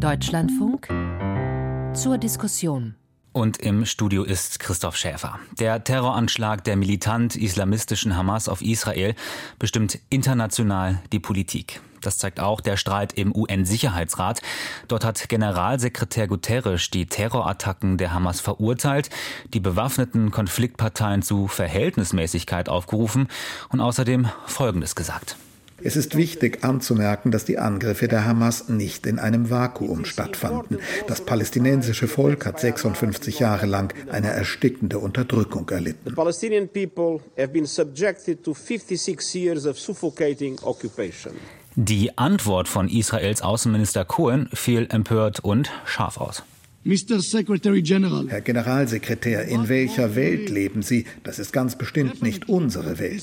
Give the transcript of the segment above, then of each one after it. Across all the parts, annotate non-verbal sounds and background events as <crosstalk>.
Deutschlandfunk zur Diskussion. Und im Studio ist Christoph Schäfer. Der Terroranschlag der militant-islamistischen Hamas auf Israel bestimmt international die Politik. Das zeigt auch der Streit im UN-Sicherheitsrat. Dort hat Generalsekretär Guterres die Terrorattacken der Hamas verurteilt, die bewaffneten Konfliktparteien zu Verhältnismäßigkeit aufgerufen und außerdem Folgendes gesagt. Es ist wichtig anzumerken, dass die Angriffe der Hamas nicht in einem Vakuum stattfanden. Das palästinensische Volk hat 56 Jahre lang eine erstickende Unterdrückung erlitten. The Palestinian people have been subjected to 56 years of suffocating occupation. Die Antwort von Israels Außenminister Cohen fiel empört und scharf aus. Herr Generalsekretär, in welcher Welt leben Sie? Das ist ganz bestimmt nicht unsere Welt.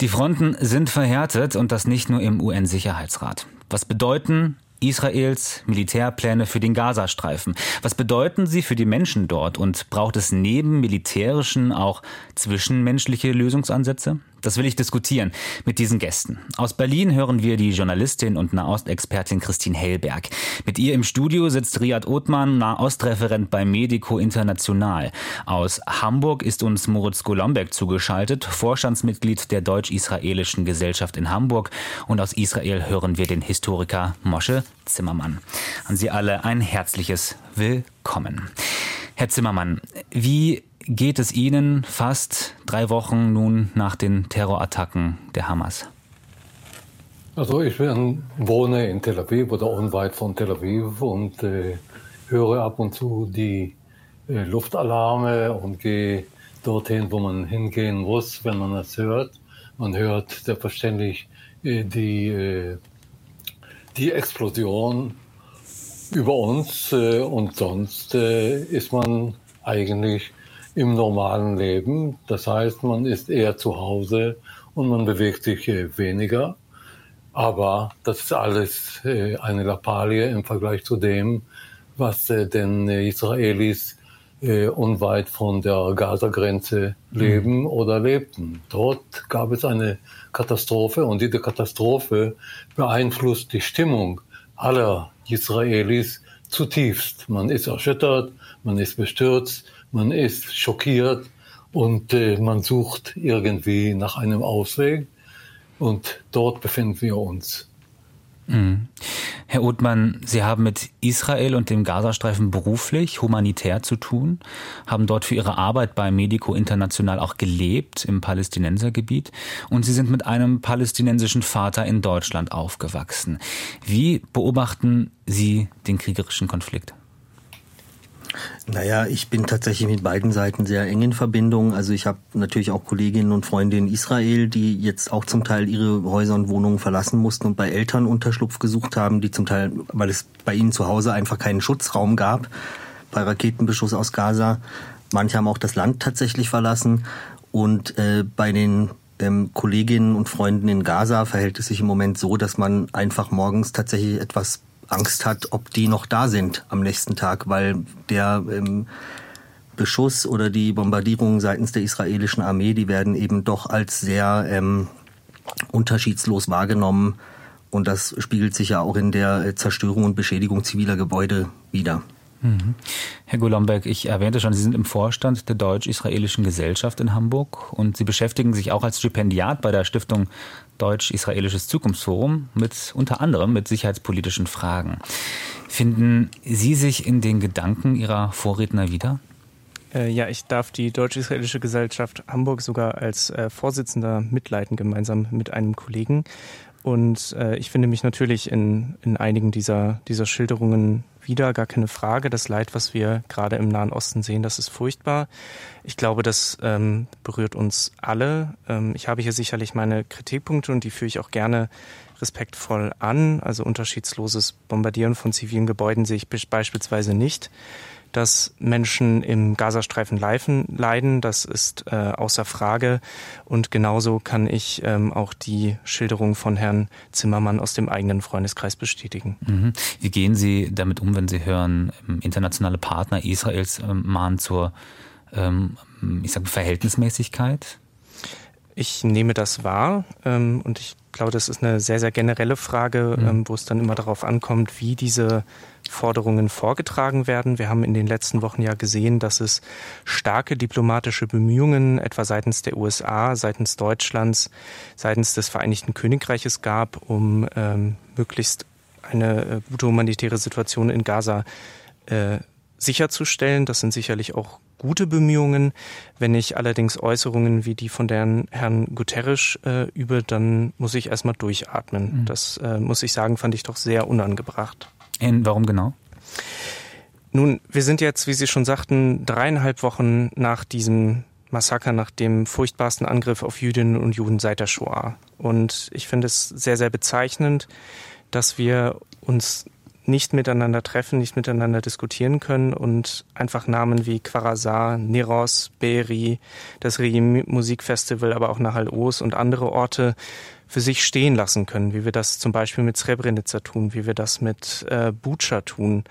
Die Fronten sind verhärtet und das nicht nur im UN-Sicherheitsrat. Was bedeuten Israels Militärpläne für den Gazastreifen? Was bedeuten sie für die Menschen dort und braucht es neben militärischen auch zwischenmenschliche Lösungsansätze? Das will ich diskutieren mit diesen Gästen. Aus Berlin hören wir die Journalistin und Nahostexpertin Christine Hellberg. Mit ihr im Studio sitzt Riyad Othman, Nahostreferent bei Medico International. Aus Hamburg ist uns Moritz Golombek zugeschaltet, Vorstandsmitglied der Deutsch-Israelischen Gesellschaft in Hamburg. Und aus Israel hören wir den Historiker Mosche Zimmermann. An Sie alle ein herzliches Willkommen. Herr Zimmermann, wie geht es Ihnen fast drei Wochen nun nach den Terrorattacken der Hamas? Also ich bin, wohne in Tel Aviv oder unweit von Tel Aviv und äh, höre ab und zu die äh, Luftalarme und gehe dorthin, wo man hingehen muss, wenn man das hört. Man hört selbstverständlich äh, die, äh, die Explosion über uns äh, und sonst äh, ist man eigentlich im normalen Leben. Das heißt, man ist eher zu Hause und man bewegt sich äh, weniger. Aber das ist alles äh, eine Lappalie im Vergleich zu dem, was äh, den Israelis unweit von der Gaza-Grenze leben mhm. oder lebten. Dort gab es eine Katastrophe und diese Katastrophe beeinflusst die Stimmung aller Israelis zutiefst. Man ist erschüttert, man ist bestürzt, man ist schockiert und äh, man sucht irgendwie nach einem Ausweg. Und dort befinden wir uns. Mhm. Herr Othmann, Sie haben mit Israel und dem Gazastreifen beruflich, humanitär zu tun, haben dort für Ihre Arbeit bei Medico International auch gelebt im Palästinensergebiet und Sie sind mit einem palästinensischen Vater in Deutschland aufgewachsen. Wie beobachten Sie den kriegerischen Konflikt? Naja, ich bin tatsächlich mit beiden Seiten sehr eng in Verbindung. Also ich habe natürlich auch Kolleginnen und Freunde in Israel, die jetzt auch zum Teil ihre Häuser und Wohnungen verlassen mussten und bei Eltern Unterschlupf gesucht haben, die zum Teil, weil es bei ihnen zu Hause einfach keinen Schutzraum gab, bei Raketenbeschuss aus Gaza. Manche haben auch das Land tatsächlich verlassen. Und äh, bei den ähm, Kolleginnen und Freunden in Gaza verhält es sich im Moment so, dass man einfach morgens tatsächlich etwas Angst hat, ob die noch da sind am nächsten Tag, weil der ähm, Beschuss oder die Bombardierungen seitens der israelischen Armee, die werden eben doch als sehr ähm, unterschiedslos wahrgenommen. Und das spiegelt sich ja auch in der äh, Zerstörung und Beschädigung ziviler Gebäude wider. Mhm. Herr Golombek, ich erwähnte schon, Sie sind im Vorstand der Deutsch-Israelischen Gesellschaft in Hamburg und Sie beschäftigen sich auch als Stipendiat bei der Stiftung Deutsch-Israelisches Zukunftsforum mit unter anderem mit sicherheitspolitischen Fragen. Finden Sie sich in den Gedanken Ihrer Vorredner wieder? Äh, ja, ich darf die Deutsch-Israelische Gesellschaft Hamburg sogar als äh, Vorsitzender mitleiten, gemeinsam mit einem Kollegen. Und äh, ich finde mich natürlich in, in einigen dieser, dieser Schilderungen wieder, gar keine Frage. Das Leid, was wir gerade im Nahen Osten sehen, das ist furchtbar. Ich glaube, das ähm, berührt uns alle. Ähm, ich habe hier sicherlich meine Kritikpunkte und die führe ich auch gerne respektvoll an. Also unterschiedsloses Bombardieren von zivilen Gebäuden sehe ich beispielsweise nicht dass Menschen im Gazastreifen leiden. Das ist äh, außer Frage. Und genauso kann ich ähm, auch die Schilderung von Herrn Zimmermann aus dem eigenen Freundeskreis bestätigen. Mhm. Wie gehen Sie damit um, wenn Sie hören, ähm, internationale Partner Israels ähm, mahnen zur ähm, ich sage Verhältnismäßigkeit? Ich nehme das wahr ähm, und ich glaube, das ist eine sehr, sehr generelle Frage, mhm. ähm, wo es dann immer darauf ankommt, wie diese Forderungen vorgetragen werden. Wir haben in den letzten Wochen ja gesehen, dass es starke diplomatische Bemühungen etwa seitens der USA, seitens Deutschlands, seitens des Vereinigten Königreiches gab, um ähm, möglichst eine äh, gute humanitäre Situation in Gaza äh, sicherzustellen. Das sind sicherlich auch gute Bemühungen. Wenn ich allerdings Äußerungen wie die von der Herrn Guterres äh, übe, dann muss ich erstmal durchatmen. Mhm. Das äh, muss ich sagen, fand ich doch sehr unangebracht. Und warum genau? Nun, wir sind jetzt, wie Sie schon sagten, dreieinhalb Wochen nach diesem Massaker, nach dem furchtbarsten Angriff auf Jüdinnen und Juden seit der Shoah. Und ich finde es sehr, sehr bezeichnend, dass wir uns nicht miteinander treffen, nicht miteinander diskutieren können und einfach Namen wie Quarazar, Neros, Beri, das Regime Musikfestival, aber auch Nahal Oz und andere Orte für sich stehen lassen können, wie wir das zum Beispiel mit Srebrenica tun, wie wir das mit äh, Bucha tun,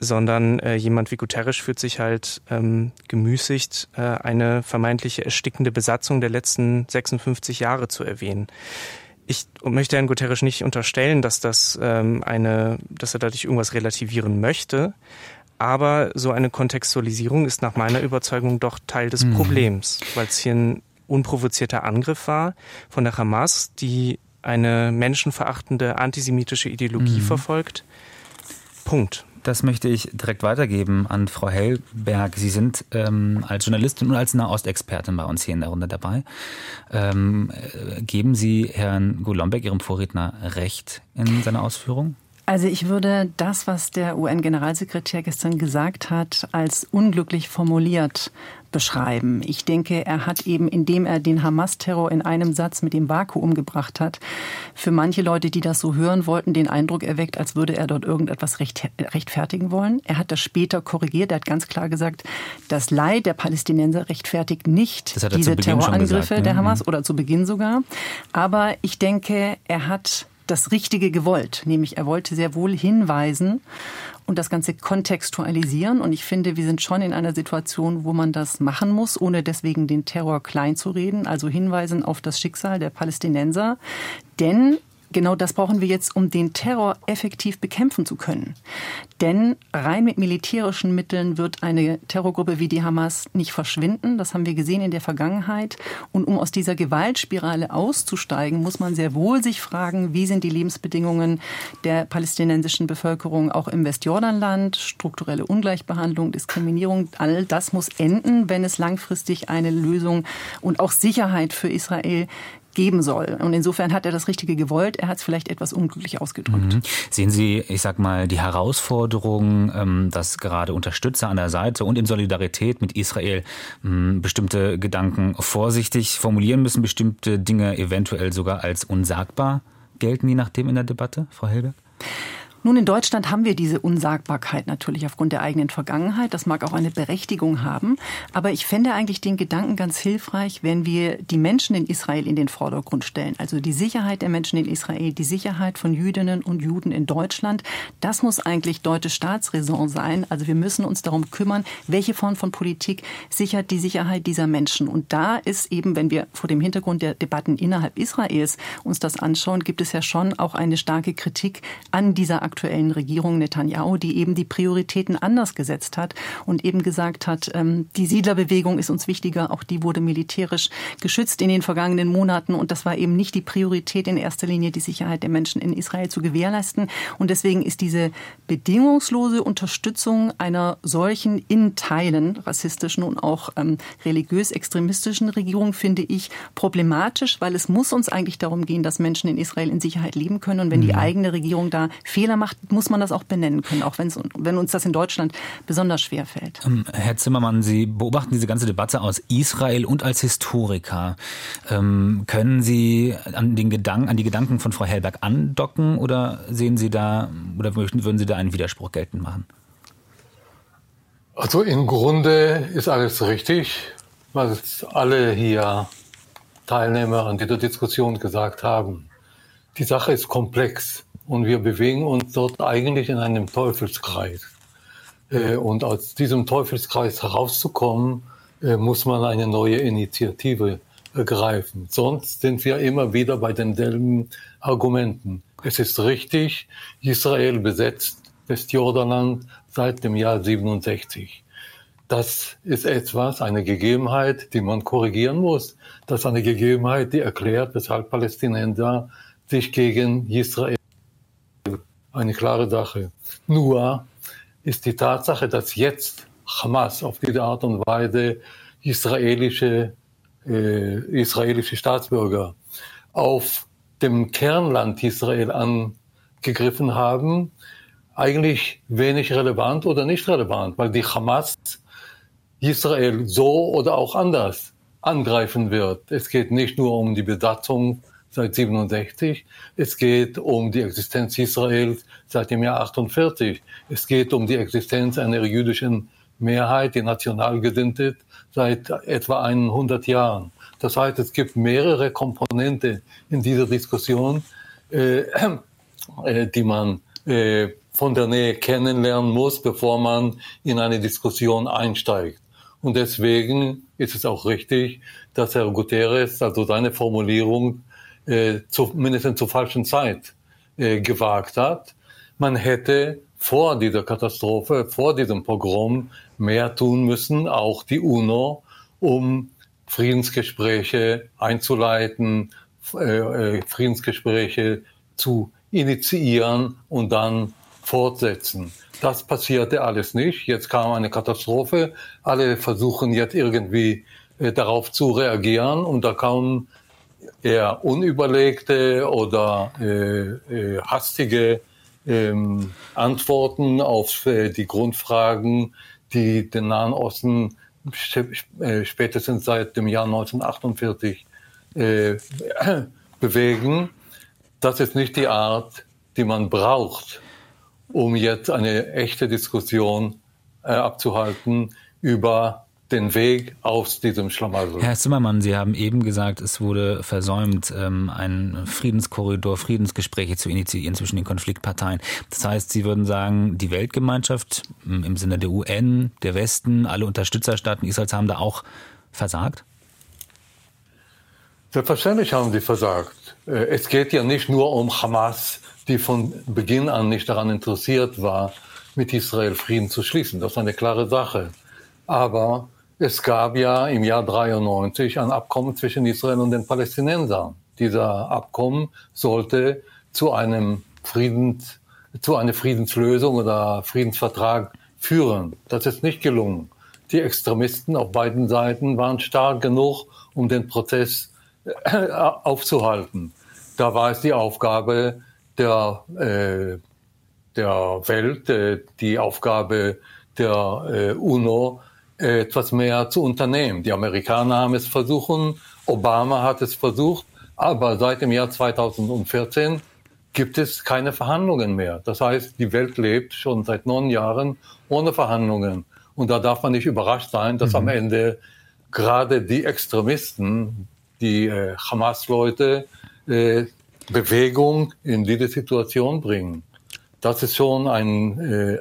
sondern äh, jemand wie Guterres fühlt sich halt ähm, gemüßigt, äh, eine vermeintliche erstickende Besatzung der letzten 56 Jahre zu erwähnen ich möchte Herrn Guterres nicht unterstellen, dass das ähm, eine, dass er dadurch irgendwas relativieren möchte. Aber so eine Kontextualisierung ist nach meiner Überzeugung doch Teil des mhm. Problems, weil es hier ein unprovozierter Angriff war von der Hamas, die eine menschenverachtende antisemitische Ideologie mhm. verfolgt. Punkt. Das möchte ich direkt weitergeben an Frau Hellberg. Sie sind ähm, als Journalistin und als Nahostexpertin bei uns hier in der Runde dabei. Ähm, äh, geben Sie Herrn Golombek, Ihrem Vorredner, recht in seiner Ausführung? Also ich würde das, was der UN-Generalsekretär gestern gesagt hat, als unglücklich formuliert beschreiben. Ich denke, er hat eben, indem er den Hamas-Terror in einem Satz mit dem Vakuum gebracht hat, für manche Leute, die das so hören wollten, den Eindruck erweckt, als würde er dort irgendetwas recht, rechtfertigen wollen. Er hat das später korrigiert. Er hat ganz klar gesagt, das Leid der Palästinenser rechtfertigt nicht diese Terrorangriffe gesagt, ne? der Hamas mhm. oder zu Beginn sogar. Aber ich denke, er hat das Richtige gewollt, nämlich er wollte sehr wohl hinweisen und das Ganze kontextualisieren. Und ich finde, wir sind schon in einer Situation, wo man das machen muss, ohne deswegen den Terror klein zu reden, also hinweisen auf das Schicksal der Palästinenser. Denn Genau das brauchen wir jetzt, um den Terror effektiv bekämpfen zu können. Denn rein mit militärischen Mitteln wird eine Terrorgruppe wie die Hamas nicht verschwinden. Das haben wir gesehen in der Vergangenheit. Und um aus dieser Gewaltspirale auszusteigen, muss man sehr wohl sich fragen, wie sind die Lebensbedingungen der palästinensischen Bevölkerung auch im Westjordanland, strukturelle Ungleichbehandlung, Diskriminierung. All das muss enden, wenn es langfristig eine Lösung und auch Sicherheit für Israel geben soll. Und insofern hat er das Richtige gewollt. Er hat es vielleicht etwas unglücklich ausgedrückt. Mhm. Sehen Sie, ich sag mal, die Herausforderung, ähm, dass gerade Unterstützer an der Seite und in Solidarität mit Israel ähm, bestimmte Gedanken vorsichtig formulieren müssen, bestimmte Dinge eventuell sogar als unsagbar gelten, je nachdem in der Debatte, Frau Helberg? Nun, in Deutschland haben wir diese Unsagbarkeit natürlich aufgrund der eigenen Vergangenheit. Das mag auch eine Berechtigung haben. Aber ich fände eigentlich den Gedanken ganz hilfreich, wenn wir die Menschen in Israel in den Vordergrund stellen. Also die Sicherheit der Menschen in Israel, die Sicherheit von Jüdinnen und Juden in Deutschland. Das muss eigentlich deutsche Staatsräson sein. Also wir müssen uns darum kümmern, welche Form von Politik sichert die Sicherheit dieser Menschen. Und da ist eben, wenn wir vor dem Hintergrund der Debatten innerhalb Israels uns das anschauen, gibt es ja schon auch eine starke Kritik an dieser aktuellen Regierung Netanyahu, die eben die Prioritäten anders gesetzt hat und eben gesagt hat, ähm, die Siedlerbewegung ist uns wichtiger, auch die wurde militärisch geschützt in den vergangenen Monaten und das war eben nicht die Priorität in erster Linie, die Sicherheit der Menschen in Israel zu gewährleisten. Und deswegen ist diese bedingungslose Unterstützung einer solchen in Teilen rassistischen und auch ähm, religiös-extremistischen Regierung, finde ich, problematisch, weil es muss uns eigentlich darum gehen, dass Menschen in Israel in Sicherheit leben können. Und wenn die mhm. eigene Regierung da Fehler macht, muss man das auch benennen können, auch wenn uns das in Deutschland besonders schwer fällt. Ähm, Herr Zimmermann, Sie beobachten diese ganze Debatte aus Israel und als Historiker. Ähm, können Sie an, den Gedanken, an die Gedanken von Frau Hellberg andocken oder sehen Sie da oder würden Sie da einen Widerspruch geltend machen? Also im Grunde ist alles richtig, was alle hier Teilnehmer an dieser Diskussion gesagt haben. Die Sache ist komplex. Und wir bewegen uns dort eigentlich in einem Teufelskreis. Äh, und aus diesem Teufelskreis herauszukommen, äh, muss man eine neue Initiative ergreifen. Sonst sind wir immer wieder bei denselben Argumenten. Es ist richtig, Israel besetzt Westjordanland seit dem Jahr 67. Das ist etwas, eine Gegebenheit, die man korrigieren muss. Das ist eine Gegebenheit, die erklärt, weshalb Palästinenser sich gegen Israel eine klare Sache. Nur ist die Tatsache, dass jetzt Hamas auf diese Art und Weise israelische, äh, israelische Staatsbürger auf dem Kernland Israel angegriffen haben, eigentlich wenig relevant oder nicht relevant, weil die Hamas Israel so oder auch anders angreifen wird. Es geht nicht nur um die Besatzung seit 67, es geht um die Existenz Israels seit dem Jahr 48, es geht um die Existenz einer jüdischen Mehrheit, die national gesinnt ist, seit etwa 100 Jahren. Das heißt, es gibt mehrere Komponenten in dieser Diskussion, äh, äh, die man äh, von der Nähe kennenlernen muss, bevor man in eine Diskussion einsteigt. Und deswegen ist es auch richtig, dass Herr Guterres also seine Formulierung äh, zumindest zur falschen Zeit äh, gewagt hat. Man hätte vor dieser Katastrophe, vor diesem Pogrom mehr tun müssen, auch die UNO, um Friedensgespräche einzuleiten, äh, äh, Friedensgespräche zu initiieren und dann fortsetzen. Das passierte alles nicht. Jetzt kam eine Katastrophe. Alle versuchen jetzt irgendwie äh, darauf zu reagieren und da kamen eher unüberlegte oder äh, äh, hastige ähm, Antworten auf äh, die Grundfragen, die den Nahen Osten äh, spätestens seit dem Jahr 1948 äh, <clears throat> bewegen. Das ist nicht die Art, die man braucht, um jetzt eine echte Diskussion äh, abzuhalten über den Weg aus diesem Schlamassel. Herr Zimmermann, Sie haben eben gesagt, es wurde versäumt, ähm, einen Friedenskorridor, Friedensgespräche zu initiieren zwischen den Konfliktparteien. Das heißt, Sie würden sagen, die Weltgemeinschaft im Sinne der UN, der Westen, alle Unterstützerstaaten Israels haben da auch versagt? Selbstverständlich haben sie versagt. Äh, es geht ja nicht nur um Hamas, die von Beginn an nicht daran interessiert war, mit Israel Frieden zu schließen. Das ist eine klare Sache. Aber es gab ja im Jahr 93 ein Abkommen zwischen Israel und den Palästinensern. Dieser Abkommen sollte zu einem Friedens, zu einer Friedenslösung oder Friedensvertrag führen. Das ist nicht gelungen. Die Extremisten auf beiden Seiten waren stark genug, um den Prozess äh, aufzuhalten. Da war es die Aufgabe der, äh, der Welt, äh, die Aufgabe der äh, UNO, etwas mehr zu unternehmen. Die Amerikaner haben es versucht, Obama hat es versucht, aber seit dem Jahr 2014 gibt es keine Verhandlungen mehr. Das heißt, die Welt lebt schon seit neun Jahren ohne Verhandlungen. Und da darf man nicht überrascht sein, dass mhm. am Ende gerade die Extremisten, die äh, Hamas-Leute, äh, Bewegung in diese Situation bringen das ist schon ein, äh,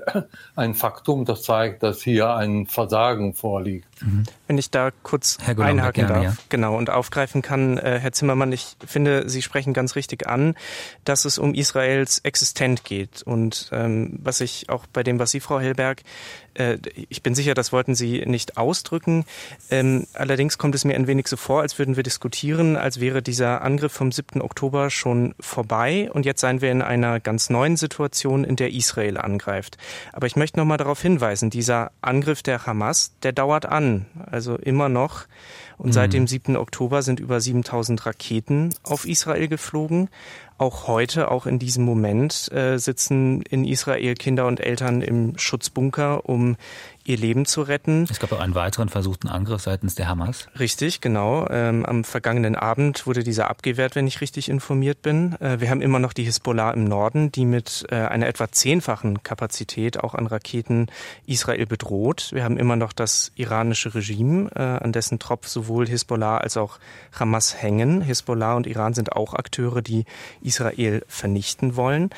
ein Faktum, das zeigt, dass hier ein Versagen vorliegt. Mhm. Wenn ich da kurz einhaken darf, ja. genau, und aufgreifen kann, äh, Herr Zimmermann, ich finde, Sie sprechen ganz richtig an, dass es um Israels Existent geht. Und ähm, was ich auch bei dem, was Sie, Frau Hellberg, äh, ich bin sicher, das wollten Sie nicht ausdrücken. Ähm, allerdings kommt es mir ein wenig so vor, als würden wir diskutieren, als wäre dieser Angriff vom 7. Oktober schon vorbei und jetzt seien wir in einer ganz neuen Situation, in der Israel angreift. Aber ich möchte noch mal darauf hinweisen, dieser Angriff der Hamas, der dauert an, also immer noch. Und seit mhm. dem 7. Oktober sind über 7000 Raketen auf Israel geflogen. Auch heute, auch in diesem Moment, äh, sitzen in Israel Kinder und Eltern im Schutzbunker, um ihr Leben zu retten. Es gab auch einen weiteren versuchten Angriff seitens der Hamas. Richtig, genau. Ähm, am vergangenen Abend wurde dieser abgewehrt, wenn ich richtig informiert bin. Äh, wir haben immer noch die Hisbollah im Norden, die mit äh, einer etwa zehnfachen Kapazität auch an Raketen Israel bedroht. Wir haben immer noch das iranische Regime, äh, an dessen Tropf sowohl Hisbollah als auch Hamas hängen. Hisbollah und Iran sind auch Akteure, die Israel vernichten wollen.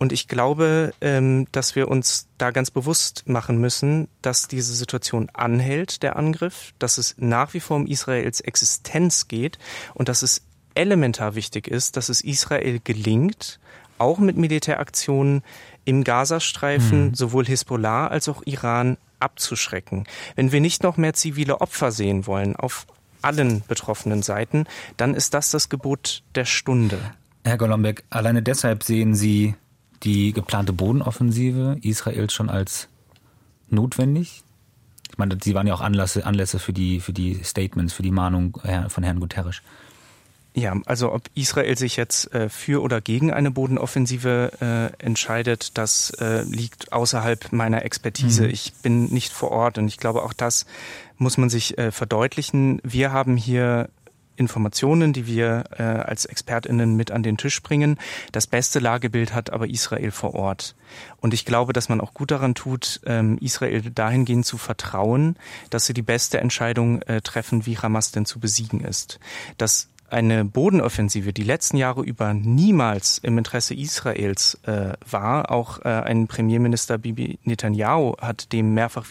Und ich glaube, ähm, dass wir uns da ganz bewusst machen müssen, dass diese Situation anhält, der Angriff, dass es nach wie vor um Israels Existenz geht und dass es elementar wichtig ist, dass es Israel gelingt, auch mit Militäraktionen im Gazastreifen mhm. sowohl Hisbollah als auch Iran abzuschrecken. Wenn wir nicht noch mehr zivile Opfer sehen wollen auf allen betroffenen Seiten, dann ist das das Gebot der Stunde. Herr Golombek, alleine deshalb sehen Sie die geplante Bodenoffensive Israels schon als notwendig? Ich meine, Sie waren ja auch Anlässe, Anlässe für, die, für die Statements, für die Mahnung von Herrn Guterres. Ja, also ob Israel sich jetzt äh, für oder gegen eine Bodenoffensive äh, entscheidet, das äh, liegt außerhalb meiner Expertise. Mhm. Ich bin nicht vor Ort und ich glaube, auch das muss man sich äh, verdeutlichen. Wir haben hier Informationen, die wir äh, als Expertinnen mit an den Tisch bringen. Das beste Lagebild hat aber Israel vor Ort. Und ich glaube, dass man auch gut daran tut, ähm, Israel dahingehend zu vertrauen, dass sie die beste Entscheidung äh, treffen, wie Hamas denn zu besiegen ist. Dass eine Bodenoffensive die letzten Jahre über niemals im Interesse Israels äh, war. Auch äh, ein Premierminister Bibi Netanyahu hat dem mehrfach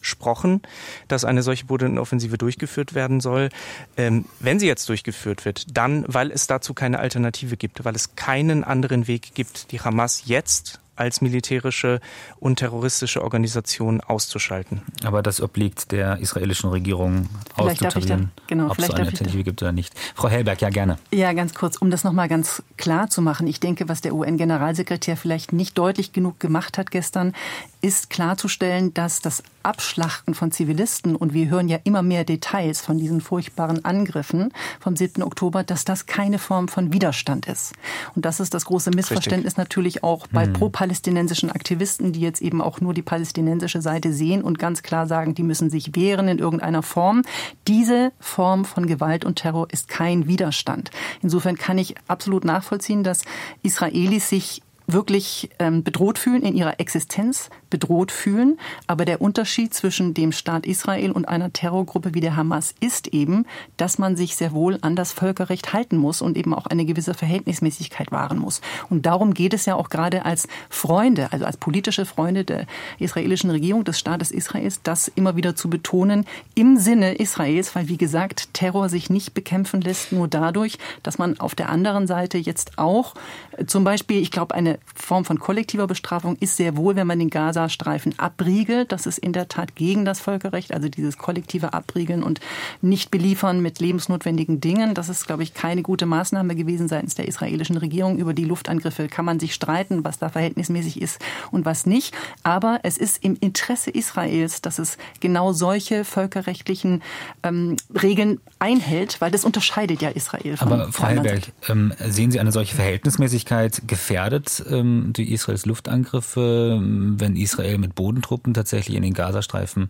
widersprochen, dass eine solche Bodenoffensive durchgeführt werden soll. Ähm, wenn sie jetzt durchgeführt wird, dann, weil es dazu keine Alternative gibt, weil es keinen anderen Weg gibt, die Hamas jetzt als militärische und terroristische Organisation auszuschalten. Aber das obliegt der israelischen Regierung vielleicht auszutarieren, da, genau, ob es eine Alternative gibt oder nicht. Frau Hellberg, ja gerne. Ja, ganz kurz, um das nochmal ganz klar zu machen. Ich denke, was der UN-Generalsekretär vielleicht nicht deutlich genug gemacht hat gestern, ist klarzustellen, dass das Abschlachten von Zivilisten, und wir hören ja immer mehr Details von diesen furchtbaren Angriffen vom 7. Oktober, dass das keine Form von Widerstand ist. Und das ist das große Missverständnis Richtig. natürlich auch bei mhm. pro-palästinensischen Aktivisten, die jetzt eben auch nur die palästinensische Seite sehen und ganz klar sagen, die müssen sich wehren in irgendeiner Form. Diese Form von Gewalt und Terror ist kein Widerstand. Insofern kann ich absolut nachvollziehen, dass Israelis sich wirklich ähm, bedroht fühlen, in ihrer Existenz bedroht fühlen. Aber der Unterschied zwischen dem Staat Israel und einer Terrorgruppe wie der Hamas ist eben, dass man sich sehr wohl an das Völkerrecht halten muss und eben auch eine gewisse Verhältnismäßigkeit wahren muss. Und darum geht es ja auch gerade als Freunde, also als politische Freunde der israelischen Regierung, des Staates Israels, das immer wieder zu betonen im Sinne Israels, weil wie gesagt, Terror sich nicht bekämpfen lässt nur dadurch, dass man auf der anderen Seite jetzt auch äh, zum Beispiel, ich glaube, eine Form von kollektiver Bestrafung ist sehr wohl, wenn man den Gazastreifen abriegelt. Das ist in der Tat gegen das Völkerrecht, also dieses kollektive Abriegeln und nicht beliefern mit lebensnotwendigen Dingen. Das ist, glaube ich, keine gute Maßnahme gewesen seitens der israelischen Regierung. Über die Luftangriffe kann man sich streiten, was da verhältnismäßig ist und was nicht. Aber es ist im Interesse Israels, dass es genau solche völkerrechtlichen ähm, Regeln einhält, weil das unterscheidet ja Israel. Von Aber Frau Heilberg, ähm, sehen Sie eine solche Verhältnismäßigkeit gefährdet ähm, durch Israels Luftangriffe, wenn Israel mit Bodentruppen tatsächlich in den Gazastreifen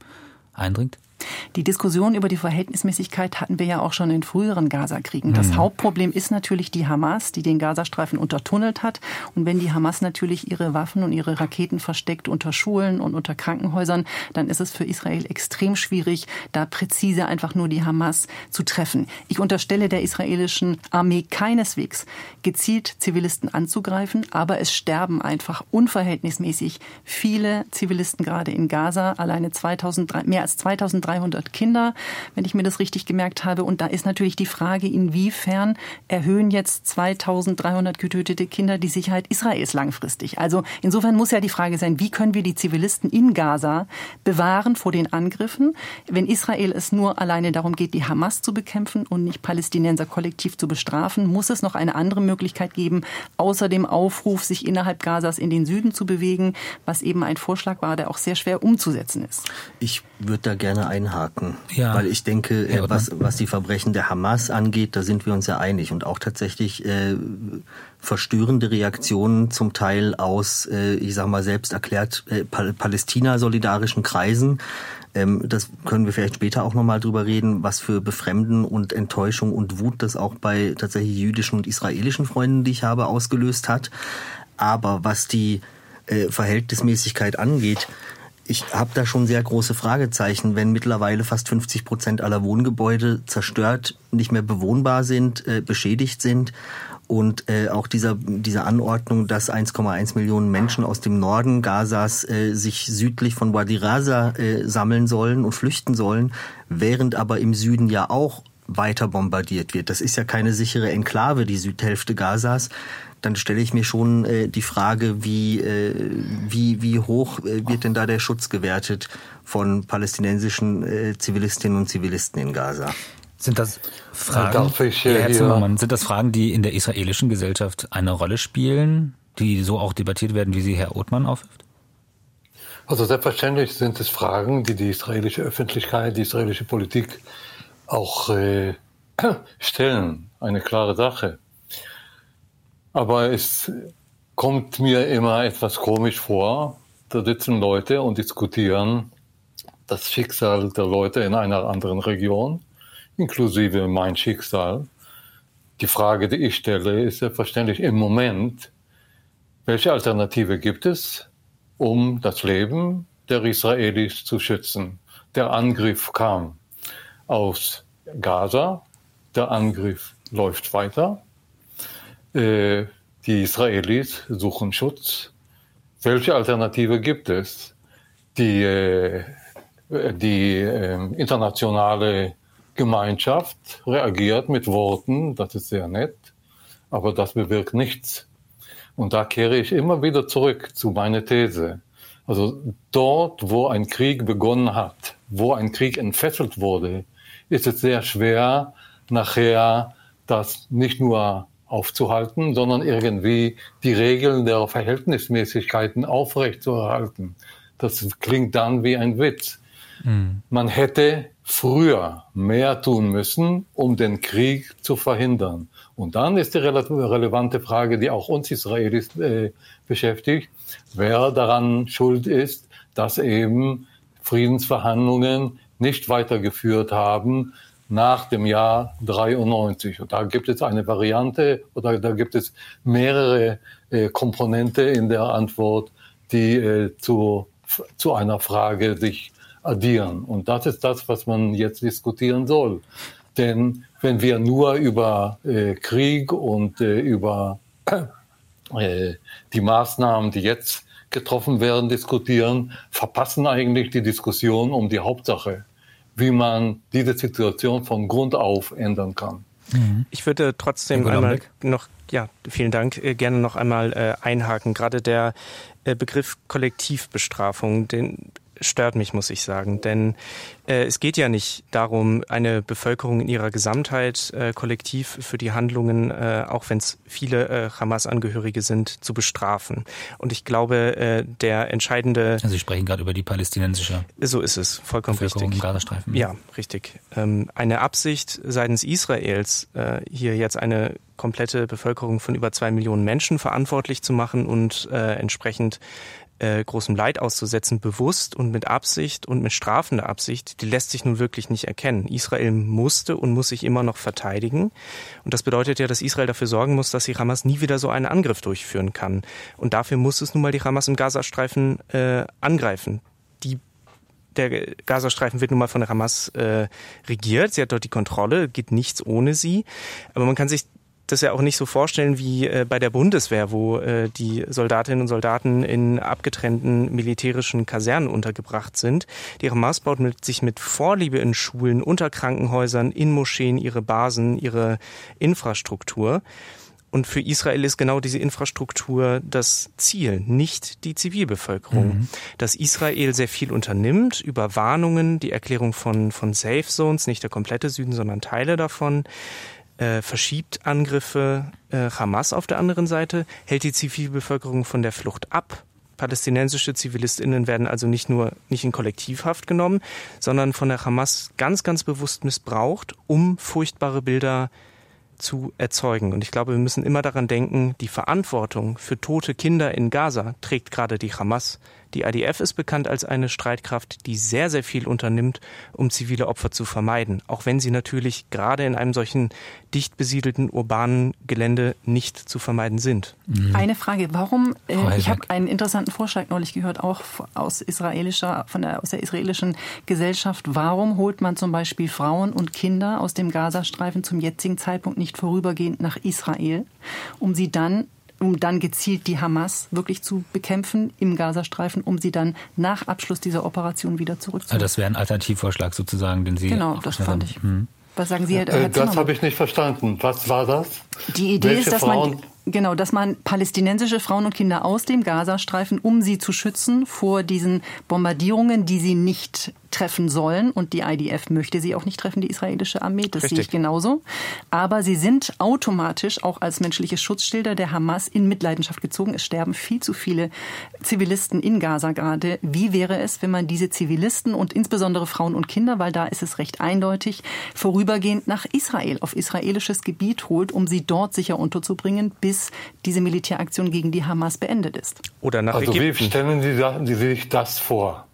eindringt? Die Diskussion über die Verhältnismäßigkeit hatten wir ja auch schon in früheren Gazakriegen. Das mhm. Hauptproblem ist natürlich die Hamas, die den Gazastreifen untertunnelt hat. Und wenn die Hamas natürlich ihre Waffen und ihre Raketen versteckt unter Schulen und unter Krankenhäusern, dann ist es für Israel extrem schwierig, da präzise einfach nur die Hamas zu treffen. Ich unterstelle der israelischen Armee keineswegs gezielt Zivilisten anzugreifen, aber es sterben einfach unverhältnismäßig viele Zivilisten gerade in Gaza. Alleine 2000, mehr als 2300 300 Kinder, wenn ich mir das richtig gemerkt habe. Und da ist natürlich die Frage, inwiefern erhöhen jetzt 2300 getötete Kinder die Sicherheit Israels langfristig? Also insofern muss ja die Frage sein, wie können wir die Zivilisten in Gaza bewahren vor den Angriffen, wenn Israel es nur alleine darum geht, die Hamas zu bekämpfen und nicht Palästinenser kollektiv zu bestrafen, muss es noch eine andere Möglichkeit geben, außer dem Aufruf, sich innerhalb Gazas in den Süden zu bewegen, was eben ein Vorschlag war, der auch sehr schwer umzusetzen ist. Ich würde da gerne einhaken, ja. weil ich denke, äh, was, was die Verbrechen der Hamas angeht, da sind wir uns ja einig und auch tatsächlich äh, verstörende Reaktionen zum Teil aus, äh, ich sag mal selbst erklärt, äh, Palästina-solidarischen Kreisen. Ähm, das können wir vielleicht später auch nochmal drüber reden, was für Befremden und Enttäuschung und Wut das auch bei tatsächlich jüdischen und israelischen Freunden, die ich habe, ausgelöst hat. Aber was die äh, Verhältnismäßigkeit angeht, ich habe da schon sehr große Fragezeichen, wenn mittlerweile fast 50 Prozent aller Wohngebäude zerstört, nicht mehr bewohnbar sind, äh, beschädigt sind Und äh, auch dieser, diese Anordnung, dass 1,1 Millionen Menschen aus dem Norden Gazas äh, sich südlich von Wadi äh, sammeln sollen und flüchten sollen, während aber im Süden ja auch weiter bombardiert wird. Das ist ja keine sichere Enklave, die Südhälfte Gazas. Dann stelle ich mir schon äh, die Frage, wie, äh, wie, wie hoch äh, wird denn da der Schutz gewertet von palästinensischen äh, Zivilistinnen und Zivilisten in Gaza? Sind das Fragen, ich, äh, Herr Zimmermann, sind das Fragen, die in der israelischen Gesellschaft eine Rolle spielen, die so auch debattiert werden, wie sie Herr Othmann aufwirft? Also selbstverständlich sind es Fragen, die die israelische Öffentlichkeit, die israelische Politik auch äh, <clears throat> stellen. Eine klare Sache. Aber es kommt mir immer etwas komisch vor. Da sitzen Leute und diskutieren das Schicksal der Leute in einer anderen Region, inklusive mein Schicksal. Die Frage, die ich stelle, ist selbstverständlich im Moment, welche Alternative gibt es, um das Leben der Israelis zu schützen? Der Angriff kam aus Gaza. Der Angriff läuft weiter. Äh, die Israelis suchen Schutz. Welche Alternative gibt es? Die, äh, die äh, internationale Gemeinschaft reagiert mit Worten, das ist sehr nett, aber das bewirkt nichts. Und da kehre ich immer wieder zurück zu meiner These. Also dort, wo ein Krieg begonnen hat, wo ein Krieg entfesselt wurde, ist es sehr schwer, nachher das nicht nur aufzuhalten, sondern irgendwie die Regeln der Verhältnismäßigkeiten aufrechtzuerhalten. Das klingt dann wie ein Witz. Mhm. Man hätte früher mehr tun müssen, um den Krieg zu verhindern. Und dann ist die relevante Frage, die auch uns Israelis äh, beschäftigt, wer daran schuld ist, dass eben Friedensverhandlungen nicht weitergeführt haben nach dem Jahr 93. Und da gibt es eine Variante oder da gibt es mehrere äh, Komponente in der Antwort, die äh, zu, zu einer Frage sich addieren. Und das ist das, was man jetzt diskutieren soll. Denn wenn wir nur über äh, Krieg und äh, über <clears throat> äh, die Maßnahmen, die jetzt getroffen werden, diskutieren, verpassen eigentlich die Diskussion um die Hauptsache wie man diese Situation von Grund auf ändern kann. Mhm. Ich würde trotzdem einmal noch, ja, vielen Dank, äh, gerne noch einmal äh, einhaken. Gerade der äh, Begriff Kollektivbestrafung, den stört mich, muss ich sagen. Denn äh, es geht ja nicht darum, eine Bevölkerung in ihrer Gesamtheit äh, kollektiv für die Handlungen, äh, auch wenn es viele äh, Hamas-Angehörige sind, zu bestrafen. Und ich glaube, äh, der entscheidende. Also Sie sprechen gerade über die palästinensische. So ist es, vollkommen Bevölkerung richtig. Im Gazastreifen. Ja, richtig. Ähm, eine Absicht seitens Israels, äh, hier jetzt eine komplette Bevölkerung von über zwei Millionen Menschen verantwortlich zu machen und äh, entsprechend äh, großem Leid auszusetzen, bewusst und mit Absicht und mit strafender Absicht, die lässt sich nun wirklich nicht erkennen. Israel musste und muss sich immer noch verteidigen. Und das bedeutet ja, dass Israel dafür sorgen muss, dass die Hamas nie wieder so einen Angriff durchführen kann. Und dafür muss es nun mal die Hamas im Gazastreifen äh, angreifen. Die der Gazastreifen wird nun mal von der Hamas äh, regiert. Sie hat dort die Kontrolle, geht nichts ohne sie. Aber man kann sich das ja auch nicht so vorstellen wie äh, bei der Bundeswehr, wo äh, die Soldatinnen und Soldaten in abgetrennten militärischen Kasernen untergebracht sind. Die Hamas baut mit, sich mit Vorliebe in Schulen, unter Krankenhäusern, in Moscheen ihre Basen, ihre Infrastruktur. Und für Israel ist genau diese Infrastruktur das Ziel, nicht die Zivilbevölkerung. Mhm. Dass Israel sehr viel unternimmt über Warnungen, die Erklärung von, von Safe Zones, nicht der komplette Süden, sondern Teile davon, äh, verschiebt Angriffe äh, Hamas auf der anderen Seite, hält die Zivilbevölkerung von der Flucht ab. Palästinensische Zivilistinnen werden also nicht nur nicht in Kollektivhaft genommen, sondern von der Hamas ganz, ganz bewusst missbraucht, um furchtbare Bilder zu erzeugen. Und ich glaube, wir müssen immer daran denken, die Verantwortung für tote Kinder in Gaza trägt gerade die Hamas. Die IDF ist bekannt als eine Streitkraft, die sehr, sehr viel unternimmt, um zivile Opfer zu vermeiden, auch wenn sie natürlich gerade in einem solchen dicht besiedelten urbanen Gelände nicht zu vermeiden sind. Mhm. Eine Frage, warum, äh, ich habe einen interessanten Vorschlag neulich gehört, auch aus israelischer, von der, aus der israelischen Gesellschaft, warum holt man zum Beispiel Frauen und Kinder aus dem Gazastreifen zum jetzigen Zeitpunkt nicht vorübergehend nach Israel, um sie dann um dann gezielt die Hamas wirklich zu bekämpfen im Gazastreifen, um sie dann nach Abschluss dieser Operation wieder zurückzuholen. Also das wäre ein Alternativvorschlag sozusagen, den Sie. Genau, das fand ich. Hm. Was sagen Sie, Herr, Herr äh, Das habe ich nicht verstanden. Was war das? Die Idee Welche ist, dass Frauen? man Genau, dass man palästinensische Frauen und Kinder aus dem Gazastreifen, um sie zu schützen vor diesen Bombardierungen, die sie nicht treffen sollen. Und die IDF möchte sie auch nicht treffen, die israelische Armee. Das Richtig. sehe ich genauso. Aber sie sind automatisch auch als menschliche Schutzschilder der Hamas in Mitleidenschaft gezogen. Es sterben viel zu viele Zivilisten in Gaza gerade. Wie wäre es, wenn man diese Zivilisten und insbesondere Frauen und Kinder, weil da ist es recht eindeutig, vorübergehend nach Israel, auf israelisches Gebiet holt, um sie dort sicher unterzubringen, bis diese Militäraktion gegen die Hamas beendet ist? Oder nach also Ägypten. wie stellen Sie sich das vor?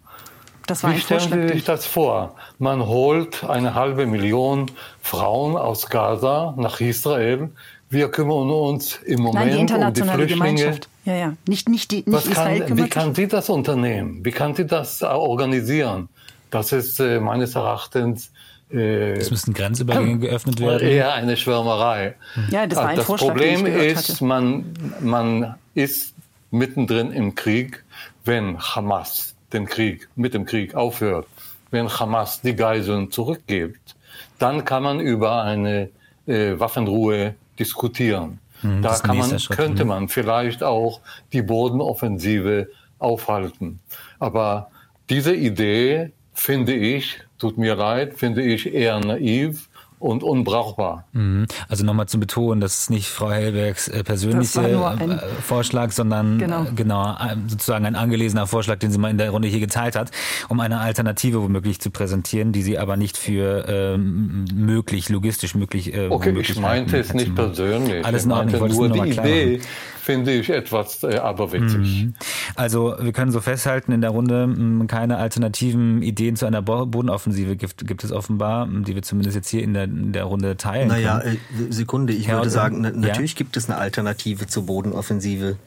Das war Wie stellen Sie sich das vor? Man holt eine halbe Million Frauen aus Gaza nach Israel. Wir kümmern uns im Moment Nein, die internationale um die Flüchtlinge. Gemeinschaft. Ja, ja. Nicht, nicht die, nicht Was Israel kann, Wie kann sie das unternehmen? Wie kann sie das organisieren? Das ist äh, meines Erachtens äh, es müssten Grenzübergänge geöffnet werden. Eher eine Schwärmerei. Ja, das war ein das Vorschlag, Problem ist, man, man ist mittendrin im Krieg, wenn Hamas den Krieg, mit dem Krieg aufhört, wenn Hamas die Geiseln zurückgibt, dann kann man über eine äh, Waffenruhe diskutieren. Hm, da kann man, könnte ne? man vielleicht auch die Bodenoffensive aufhalten. Aber diese Idee finde ich, tut mir leid, finde ich eher naiv und unbrauchbar. Mhm. Also nochmal zu betonen, das ist nicht Frau Hellbergs äh, persönlicher äh, Vorschlag, sondern genau. Äh, genau. sozusagen ein angelesener Vorschlag, den sie mal in der Runde hier geteilt hat, um eine Alternative womöglich zu präsentieren, die sie aber nicht für ähm, möglich, logistisch möglich. Äh, okay, ich meinte es nicht persönlich. Alles in Ordnung. Ich meinte nur die Idee finde ich etwas äh, aberwitzig. Mhm. Also wir können so festhalten, in der Runde mh, keine alternativen Ideen zu einer Bodenoffensive gibt, gibt es offenbar, die wir zumindest jetzt hier in der, in der Runde teilen Naja, äh, Sekunde, ich ja, würde sagen, na, natürlich ja? gibt es eine Alternative zur Bodenoffensive.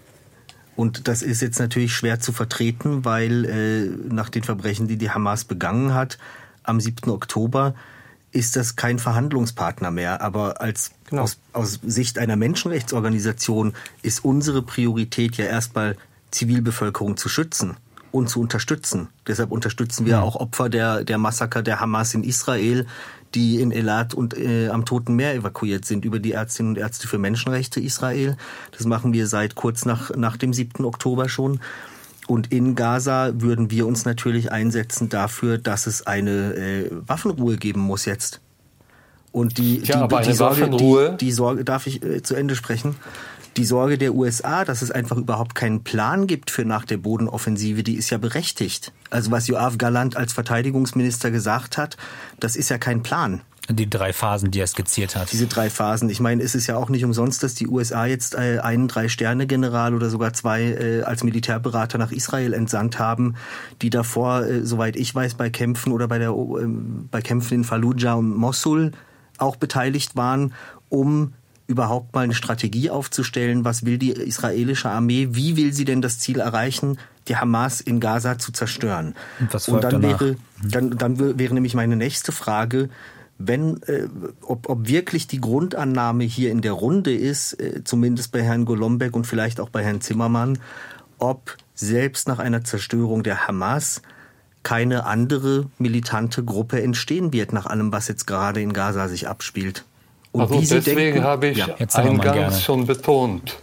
Und das ist jetzt natürlich schwer zu vertreten, weil äh, nach den Verbrechen, die die Hamas begangen hat, am 7. Oktober ist das kein Verhandlungspartner mehr. Aber als genau. aus, aus Sicht einer Menschenrechtsorganisation ist unsere Priorität ja erstmal Zivilbevölkerung zu schützen und zu unterstützen. Deshalb unterstützen wir ja. auch Opfer der, der Massaker der Hamas in Israel, die in Elat und äh, am Toten Meer evakuiert sind über die Ärztinnen und Ärzte für Menschenrechte Israel. Das machen wir seit kurz nach, nach dem 7. Oktober schon. Und in Gaza würden wir uns natürlich einsetzen dafür, dass es eine äh, Waffenruhe geben muss jetzt. Und die, ja, die, die, Sorge. Die, die Sorge, darf ich äh, zu Ende sprechen? Die Sorge der USA, dass es einfach überhaupt keinen Plan gibt für nach der Bodenoffensive, die ist ja berechtigt. Also was Joachim Galant als Verteidigungsminister gesagt hat, das ist ja kein Plan. Die drei Phasen, die er skizziert hat. Diese drei Phasen. Ich meine, es ist ja auch nicht umsonst, dass die USA jetzt äh, einen Drei-Sterne-General oder sogar zwei äh, als Militärberater nach Israel entsandt haben, die davor, äh, soweit ich weiß, bei Kämpfen oder bei, der, äh, bei Kämpfen in Fallujah und Mosul auch beteiligt waren, um überhaupt mal eine Strategie aufzustellen, was will die israelische Armee, wie will sie denn das Ziel erreichen, die Hamas in Gaza zu zerstören. Und, was und dann danach? wäre dann, dann wäre nämlich meine nächste Frage, wenn, äh, ob, ob wirklich die Grundannahme hier in der Runde ist, äh, zumindest bei Herrn Golombek und vielleicht auch bei Herrn Zimmermann, ob selbst nach einer Zerstörung der Hamas keine andere militante Gruppe entstehen wird, nach allem, was jetzt gerade in Gaza sich abspielt. Und also deswegen denken, habe ich ja, eingangs schon betont,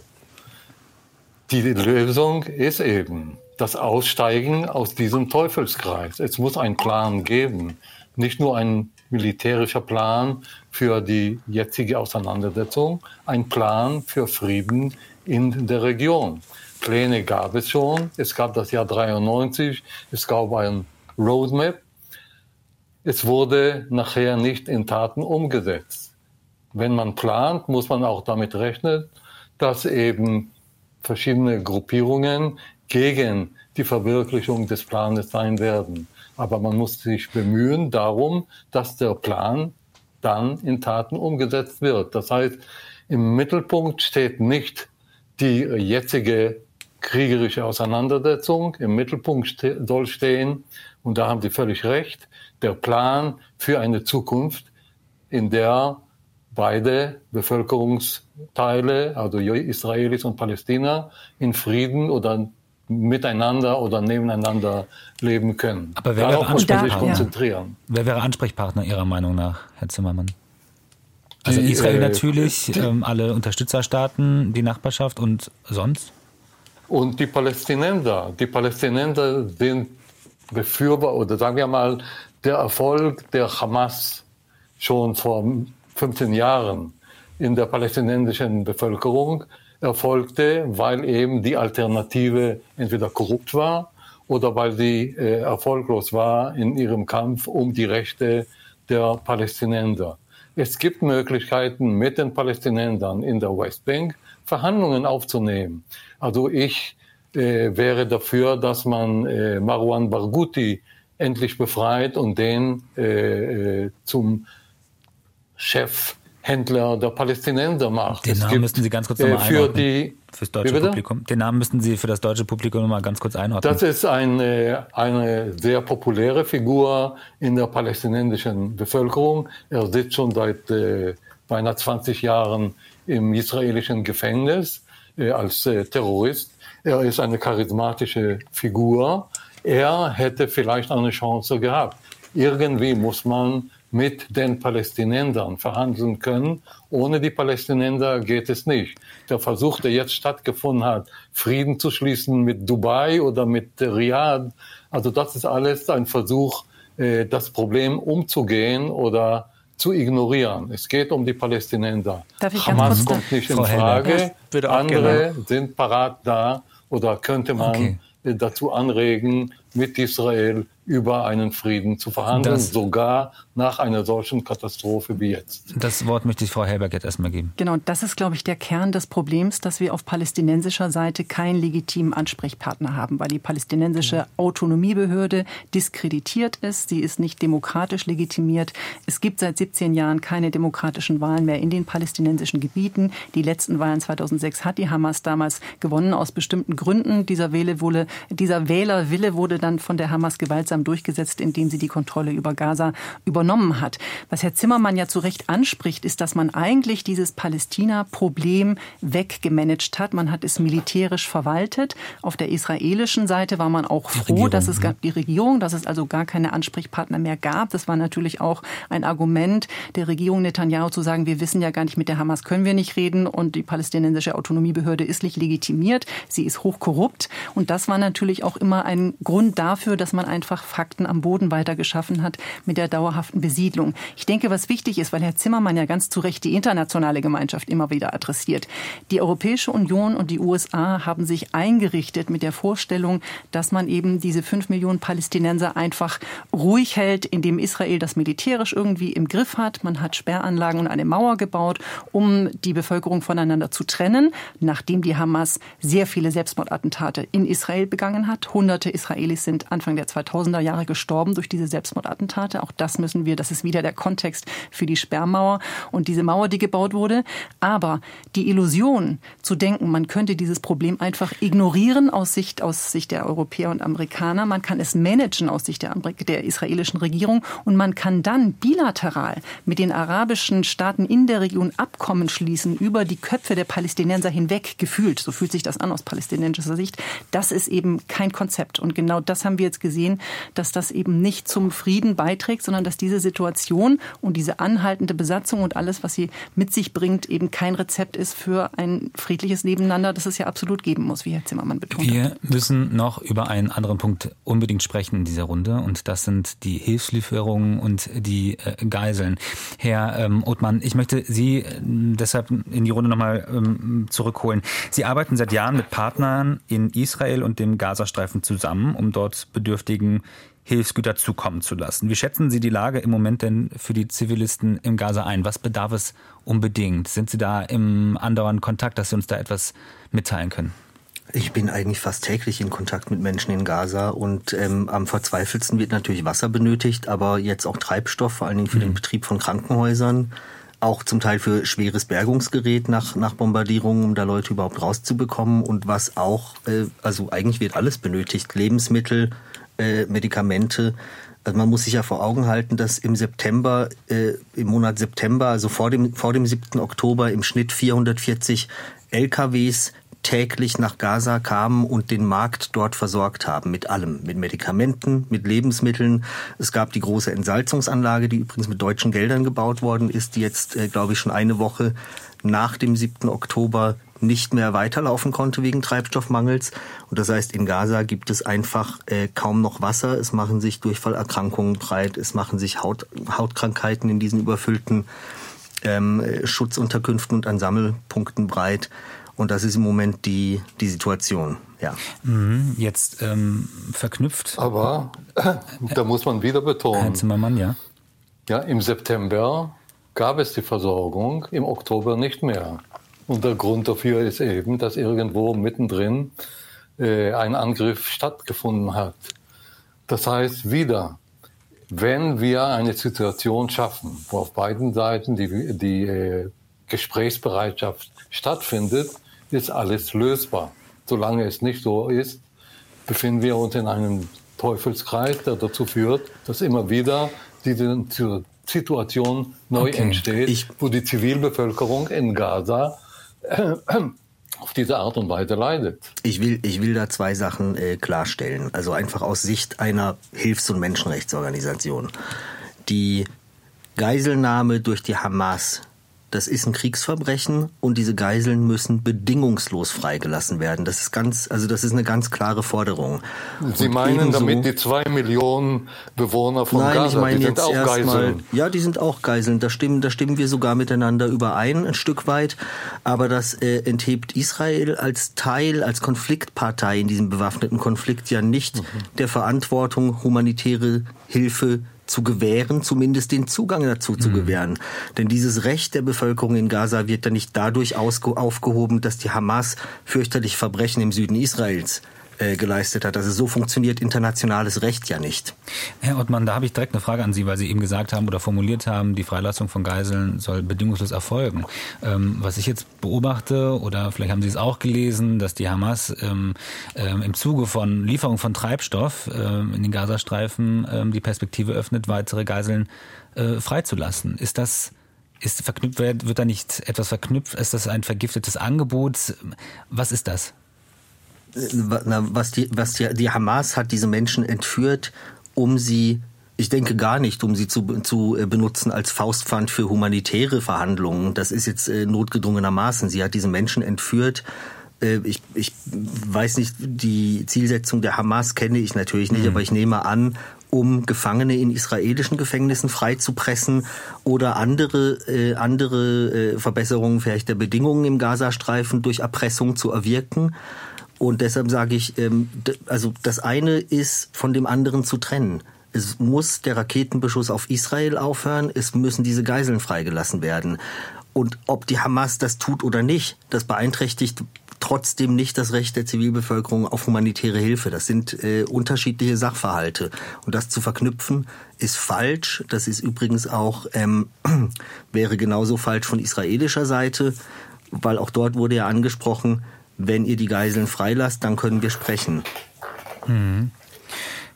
die Lösung ist eben das Aussteigen aus diesem Teufelskreis. Es muss einen Plan geben, nicht nur ein militärischer Plan für die jetzige Auseinandersetzung, ein Plan für Frieden in der Region. Pläne gab es schon. Es gab das Jahr 93, es gab ein Roadmap. Es wurde nachher nicht in Taten umgesetzt. Wenn man plant, muss man auch damit rechnen, dass eben verschiedene Gruppierungen gegen die Verwirklichung des Planes sein werden. Aber man muss sich bemühen darum, dass der Plan dann in Taten umgesetzt wird. Das heißt, im Mittelpunkt steht nicht die jetzige kriegerische Auseinandersetzung. Im Mittelpunkt ste soll stehen, und da haben Sie völlig recht, der Plan für eine Zukunft, in der beide Bevölkerungsteile, also Israelis und Palästina, in Frieden oder miteinander oder nebeneinander leben können. Aber wer Darauf sich konzentrieren. Wer wäre Ansprechpartner Ihrer Meinung nach, Herr Zimmermann? Also die, Israel äh, natürlich, die, ähm, alle Unterstützerstaaten, die Nachbarschaft und sonst? Und die Palästinenser. Die Palästinenser sind Befürworter, oder sagen wir mal, der Erfolg der Hamas schon vor 15 Jahren in der palästinensischen Bevölkerung erfolgte, weil eben die Alternative entweder korrupt war oder weil sie äh, erfolglos war in ihrem Kampf um die Rechte der Palästinenser. Es gibt Möglichkeiten, mit den Palästinensern in der Westbank Verhandlungen aufzunehmen. Also ich äh, wäre dafür, dass man äh, Marwan Barghouti endlich befreit und den äh, äh zum Chef Händler der Palästinenser macht. Den Namen müssten Sie ganz kurz nochmal äh, für die fürs deutsche Publikum. Den Namen müssten Sie für das deutsche Publikum nochmal ganz kurz einordnen. Das ist eine, eine sehr populäre Figur in der palästinensischen Bevölkerung. Er sitzt schon seit äh, beinahe 20 Jahren im israelischen Gefängnis äh, als äh, Terrorist. Er ist eine charismatische Figur. Er hätte vielleicht eine Chance gehabt. Irgendwie muss man mit den Palästinensern verhandeln können. Ohne die Palästinenser geht es nicht. Der Versuch, der jetzt stattgefunden hat, Frieden zu schließen mit Dubai oder mit Riyadh, also das ist alles ein Versuch, äh, das Problem umzugehen oder zu ignorieren. Es geht um die Palästinenser. Hamas kommt nicht in Frage. Andere sind parat da oder könnte man okay. dazu anregen, mit Israel über einen Frieden zu verhandeln, das, sogar nach einer solchen Katastrophe wie jetzt. Das Wort möchte ich Frau Helberg jetzt erstmal geben. Genau, das ist, glaube ich, der Kern des Problems, dass wir auf palästinensischer Seite keinen legitimen Ansprechpartner haben, weil die palästinensische Autonomiebehörde diskreditiert ist. Sie ist nicht demokratisch legitimiert. Es gibt seit 17 Jahren keine demokratischen Wahlen mehr in den palästinensischen Gebieten. Die letzten Wahlen 2006 hat die Hamas damals gewonnen aus bestimmten Gründen. Dieser, Wähle wurde, dieser Wählerwille wurde dann von der Hamas gewaltsam durchgesetzt, indem sie die Kontrolle über Gaza übernommen hat. Was Herr Zimmermann ja zu Recht anspricht, ist, dass man eigentlich dieses Palästina-Problem weggemanagt hat. Man hat es militärisch verwaltet. Auf der israelischen Seite war man auch froh, Regierung, dass es ja. die Regierung, dass es also gar keine Ansprechpartner mehr gab. Das war natürlich auch ein Argument der Regierung Netanyahu zu sagen, wir wissen ja gar nicht, mit der Hamas können wir nicht reden und die palästinensische Autonomiebehörde ist nicht legitimiert. Sie ist hochkorrupt. Und das war natürlich auch immer ein Grund dafür, dass man einfach Fakten am Boden weiter geschaffen hat mit der dauerhaften Besiedlung. Ich denke, was wichtig ist, weil Herr Zimmermann ja ganz zu Recht die internationale Gemeinschaft immer wieder adressiert. Die Europäische Union und die USA haben sich eingerichtet mit der Vorstellung, dass man eben diese fünf Millionen Palästinenser einfach ruhig hält, indem Israel das militärisch irgendwie im Griff hat. Man hat Sperranlagen und eine Mauer gebaut, um die Bevölkerung voneinander zu trennen, nachdem die Hamas sehr viele Selbstmordattentate in Israel begangen hat. Hunderte Israelis sind Anfang der 2000er 2000er Jahre gestorben durch diese Selbstmordattentate. Auch das müssen wir, das ist wieder der Kontext für die Sperrmauer und diese Mauer, die gebaut wurde. Aber die Illusion zu denken, man könnte dieses Problem einfach ignorieren aus Sicht, aus Sicht der Europäer und Amerikaner, man kann es managen aus Sicht der, der israelischen Regierung und man kann dann bilateral mit den arabischen Staaten in der Region Abkommen schließen über die Köpfe der Palästinenser hinweg gefühlt. So fühlt sich das an aus palästinensischer Sicht. Das ist eben kein Konzept. Und genau das haben wir jetzt gesehen dass das eben nicht zum Frieden beiträgt, sondern dass diese Situation und diese anhaltende Besatzung und alles, was sie mit sich bringt, eben kein Rezept ist für ein friedliches Nebeneinander, das es ja absolut geben muss, wie Herr Zimmermann betont Wir hat. müssen noch über einen anderen Punkt unbedingt sprechen in dieser Runde und das sind die Hilfslieferungen und die äh, Geiseln. Herr ähm, Othmann, ich möchte Sie äh, deshalb in die Runde nochmal ähm, zurückholen. Sie arbeiten seit Jahren mit Partnern in Israel und dem Gazastreifen zusammen, um dort Bedürftigen Hilfsgüter zukommen zu lassen. Wie schätzen Sie die Lage im Moment denn für die Zivilisten im Gaza ein? Was bedarf es unbedingt? Sind Sie da im andauernden Kontakt, dass Sie uns da etwas mitteilen können? Ich bin eigentlich fast täglich in Kontakt mit Menschen in Gaza und ähm, am verzweifelsten wird natürlich Wasser benötigt, aber jetzt auch Treibstoff, vor allen Dingen für mhm. den Betrieb von Krankenhäusern, auch zum Teil für schweres Bergungsgerät nach, nach Bombardierungen, um da Leute überhaupt rauszubekommen und was auch, äh, also eigentlich wird alles benötigt, Lebensmittel, äh, Medikamente. Also man muss sich ja vor Augen halten, dass im September, äh, im Monat September, also vor dem, vor dem 7. Oktober im Schnitt 440 LKWs täglich nach Gaza kamen und den Markt dort versorgt haben mit allem, mit Medikamenten, mit Lebensmitteln. Es gab die große Entsalzungsanlage, die übrigens mit deutschen Geldern gebaut worden ist, die jetzt, äh, glaube ich, schon eine Woche nach dem 7. Oktober nicht mehr weiterlaufen konnte wegen Treibstoffmangels. Und das heißt, in Gaza gibt es einfach äh, kaum noch Wasser. Es machen sich Durchfallerkrankungen breit, es machen sich Haut, Hautkrankheiten in diesen überfüllten ähm, Schutzunterkünften und an Sammelpunkten breit. Und das ist im Moment die, die Situation. Ja. Mhm, jetzt ähm, verknüpft. Aber da muss man wieder betonen. Herr Zimmermann, ja. Ja, im September gab es die Versorgung, im Oktober nicht mehr. Und der Grund dafür ist eben, dass irgendwo mittendrin äh, ein Angriff stattgefunden hat. Das heißt wieder, wenn wir eine Situation schaffen, wo auf beiden Seiten die, die äh, Gesprächsbereitschaft stattfindet, ist alles lösbar. Solange es nicht so ist, befinden wir uns in einem Teufelskreis, der dazu führt, dass immer wieder diese Situation neu okay. entsteht, ich wo die Zivilbevölkerung in Gaza äh, auf diese Art und Weise leidet. Ich will, ich will da zwei Sachen äh, klarstellen. Also einfach aus Sicht einer Hilfs- und Menschenrechtsorganisation. Die Geiselnahme durch die Hamas das ist ein Kriegsverbrechen und diese Geiseln müssen bedingungslos freigelassen werden. Das ist ganz, also das ist eine ganz klare Forderung. Sie und meinen damit die zwei Millionen Bewohner von nein, Gaza, ich meine die sind auch Geiseln? Mal, ja, die sind auch Geiseln. Da stimmen, da stimmen wir sogar miteinander überein, ein Stück weit. Aber das äh, enthebt Israel als Teil, als Konfliktpartei in diesem bewaffneten Konflikt ja nicht mhm. der Verantwortung, humanitäre Hilfe zu gewähren, zumindest den Zugang dazu zu mhm. gewähren. Denn dieses Recht der Bevölkerung in Gaza wird dann nicht dadurch aufgehoben, dass die Hamas fürchterlich Verbrechen im Süden Israels äh, geleistet hat. Also so funktioniert internationales Recht ja nicht. Herr Ottmann, da habe ich direkt eine Frage an Sie, weil Sie eben gesagt haben oder formuliert haben, die Freilassung von Geiseln soll bedingungslos erfolgen. Ähm, was ich jetzt beobachte, oder vielleicht haben Sie es auch gelesen, dass die Hamas ähm, ähm, im Zuge von Lieferung von Treibstoff ähm, in den Gazastreifen ähm, die Perspektive öffnet, weitere Geiseln äh, freizulassen. Ist das ist verknüpft, wird da nicht etwas verknüpft? Ist das ein vergiftetes Angebot? Was ist das? Was die, was die, die Hamas hat diese Menschen entführt, um sie ich denke gar nicht, um sie zu, zu benutzen als Faustpfand für humanitäre Verhandlungen. Das ist jetzt äh, notgedrungenermaßen. Sie hat diese Menschen entführt. Äh, ich, ich weiß nicht, die Zielsetzung der Hamas kenne ich natürlich nicht, mhm. aber ich nehme an, um Gefangene in israelischen Gefängnissen freizupressen oder andere, äh, andere äh, Verbesserungen vielleicht der Bedingungen im Gazastreifen durch Erpressung zu erwirken. Und deshalb sage ich, ähm, also das eine ist von dem anderen zu trennen. Es muss der Raketenbeschuss auf Israel aufhören, es müssen diese Geiseln freigelassen werden. Und ob die Hamas das tut oder nicht, das beeinträchtigt trotzdem nicht das Recht der Zivilbevölkerung auf humanitäre Hilfe. Das sind äh, unterschiedliche Sachverhalte. Und das zu verknüpfen, ist falsch. Das ist übrigens auch, ähm, <clears throat> wäre genauso falsch von israelischer Seite, weil auch dort wurde ja angesprochen, wenn ihr die Geiseln freilasst, dann können wir sprechen. Mhm.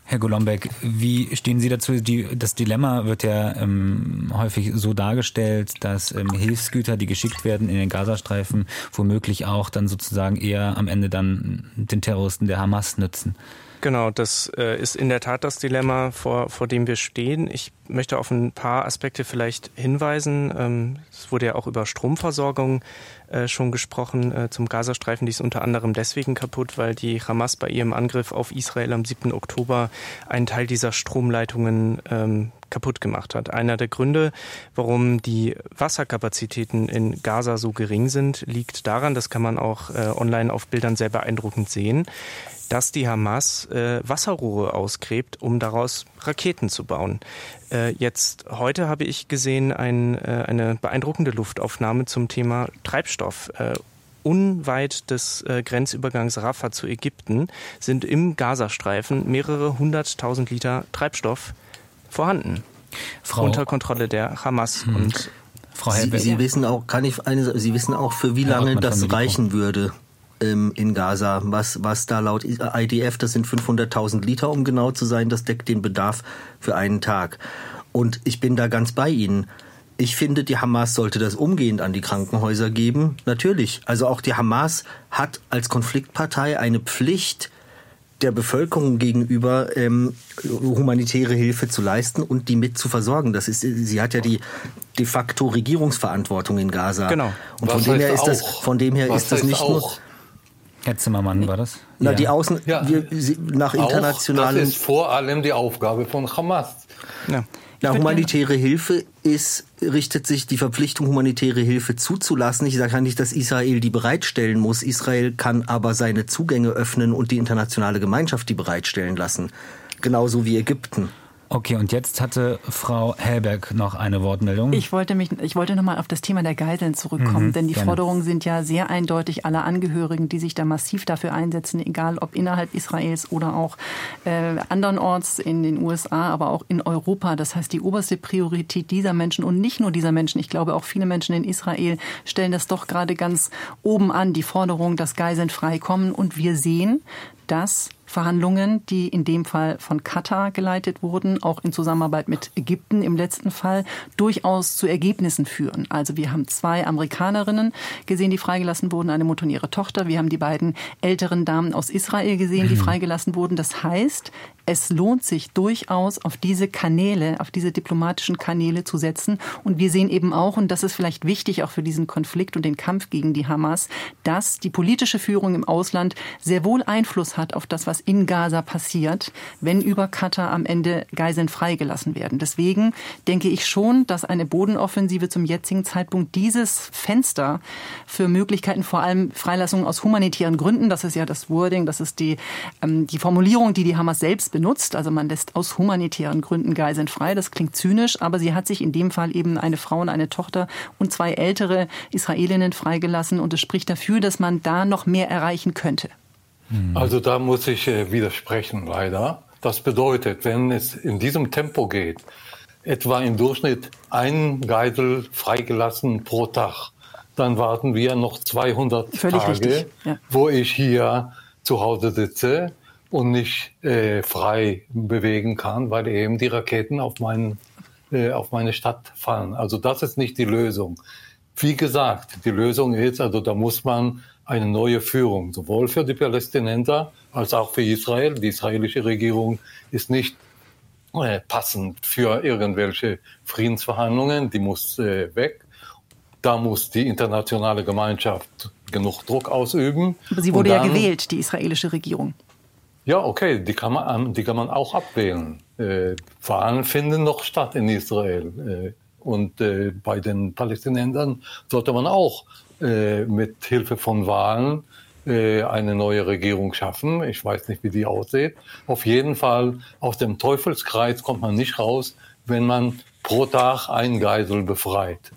Herr Golombek, wie stehen Sie dazu? Die, das Dilemma wird ja ähm, häufig so dargestellt, dass ähm, Hilfsgüter, die geschickt werden in den Gazastreifen, womöglich auch dann sozusagen eher am Ende dann den Terroristen der Hamas nützen. Genau, das äh, ist in der Tat das Dilemma, vor, vor dem wir stehen. Ich möchte auf ein paar Aspekte vielleicht hinweisen. Ähm, es wurde ja auch über Stromversorgung äh, schon gesprochen äh, zum Gazastreifen. Die ist unter anderem deswegen kaputt, weil die Hamas bei ihrem Angriff auf Israel am 7. Oktober einen Teil dieser Stromleitungen ähm, kaputt gemacht hat. Einer der Gründe, warum die Wasserkapazitäten in Gaza so gering sind, liegt daran, das kann man auch äh, online auf Bildern sehr beeindruckend sehen, dass die Hamas äh, Wasserrohre ausgräbt, um daraus Raketen zu bauen. Äh, jetzt heute habe ich gesehen ein, äh, eine beeindruckende Luftaufnahme zum Thema Treibstoff. Äh, unweit des äh, Grenzübergangs Rafah zu Ägypten sind im Gazastreifen mehrere hunderttausend Liter Treibstoff vorhanden. Frau unter Kontrolle der Hamas hm. und Frau Sie, Sie wissen auch, kann ich eine, Sie wissen auch, für wie lange das reichen würde ähm, in Gaza. Was, was da laut IDF, das sind 500.000 Liter, um genau zu sein, das deckt den Bedarf für einen Tag. Und ich bin da ganz bei Ihnen. Ich finde, die Hamas sollte das umgehend an die Krankenhäuser geben. Natürlich. Also auch die Hamas hat als Konfliktpartei eine Pflicht, der Bevölkerung gegenüber ähm, humanitäre Hilfe zu leisten und die mit zu versorgen. Das ist, sie hat ja die de facto Regierungsverantwortung in Gaza. Genau. Und von dem, her ist das, von dem her ist das nicht auch? nur Herr Zimmermann war das? Na, ja. die Außen, ja. wir, sie, nach internationalen. das ist vor allem die Aufgabe von Hamas. Ja. Na, humanitäre Hilfe ist, richtet sich die Verpflichtung, humanitäre Hilfe zuzulassen. Ich sage ja nicht, dass Israel die bereitstellen muss. Israel kann aber seine Zugänge öffnen und die internationale Gemeinschaft die bereitstellen lassen. Genauso wie Ägypten. Okay, und jetzt hatte Frau Hellberg noch eine Wortmeldung. Ich wollte mich, ich wollte nochmal auf das Thema der Geiseln zurückkommen, mhm, denn die gerne. Forderungen sind ja sehr eindeutig aller Angehörigen, die sich da massiv dafür einsetzen, egal ob innerhalb Israels oder auch äh, andernorts in den USA, aber auch in Europa. Das heißt, die oberste Priorität dieser Menschen und nicht nur dieser Menschen, ich glaube auch viele Menschen in Israel stellen das doch gerade ganz oben an, die Forderung, dass Geiseln freikommen. Und wir sehen, dass Verhandlungen, die in dem Fall von Katar geleitet wurden, auch in Zusammenarbeit mit Ägypten im letzten Fall, durchaus zu Ergebnissen führen. Also wir haben zwei Amerikanerinnen gesehen, die freigelassen wurden, eine Mutter und ihre Tochter. Wir haben die beiden älteren Damen aus Israel gesehen, die mhm. freigelassen wurden. Das heißt, es lohnt sich durchaus auf diese Kanäle, auf diese diplomatischen Kanäle zu setzen. Und wir sehen eben auch, und das ist vielleicht wichtig auch für diesen Konflikt und den Kampf gegen die Hamas, dass die politische Führung im Ausland sehr wohl Einfluss hat auf das, was in Gaza passiert, wenn über Katar am Ende Geiseln freigelassen werden. Deswegen denke ich schon, dass eine Bodenoffensive zum jetzigen Zeitpunkt dieses Fenster für Möglichkeiten, vor allem Freilassungen aus humanitären Gründen, das ist ja das Wording, das ist die, ähm, die Formulierung, die die Hamas selbst benutzt. Also man lässt aus humanitären Gründen Geiseln frei. Das klingt zynisch, aber sie hat sich in dem Fall eben eine Frau und eine Tochter und zwei ältere Israelinnen freigelassen. Und es spricht dafür, dass man da noch mehr erreichen könnte. Hm. Also da muss ich äh, widersprechen, leider. Das bedeutet, wenn es in diesem Tempo geht, etwa im Durchschnitt ein Geisel freigelassen pro Tag, dann warten wir noch 200 Völlig Tage, ja. wo ich hier zu Hause sitze und nicht äh, frei bewegen kann, weil eben die Raketen auf, mein, äh, auf meine Stadt fallen. Also das ist nicht die Lösung. Wie gesagt, die Lösung ist, also da muss man eine neue Führung, sowohl für die Palästinenser als auch für Israel. Die israelische Regierung ist nicht äh, passend für irgendwelche Friedensverhandlungen, die muss äh, weg. Da muss die internationale Gemeinschaft genug Druck ausüben. Aber sie wurde dann, ja gewählt, die israelische Regierung. Ja, okay, die kann man, die kann man auch abwählen. Äh, Wahlen finden noch statt in Israel. Äh, und äh, bei den Palästinensern sollte man auch äh, mit Hilfe von Wahlen äh, eine neue Regierung schaffen. Ich weiß nicht, wie die aussieht. Auf jeden Fall aus dem Teufelskreis kommt man nicht raus, wenn man pro Tag einen Geisel befreit.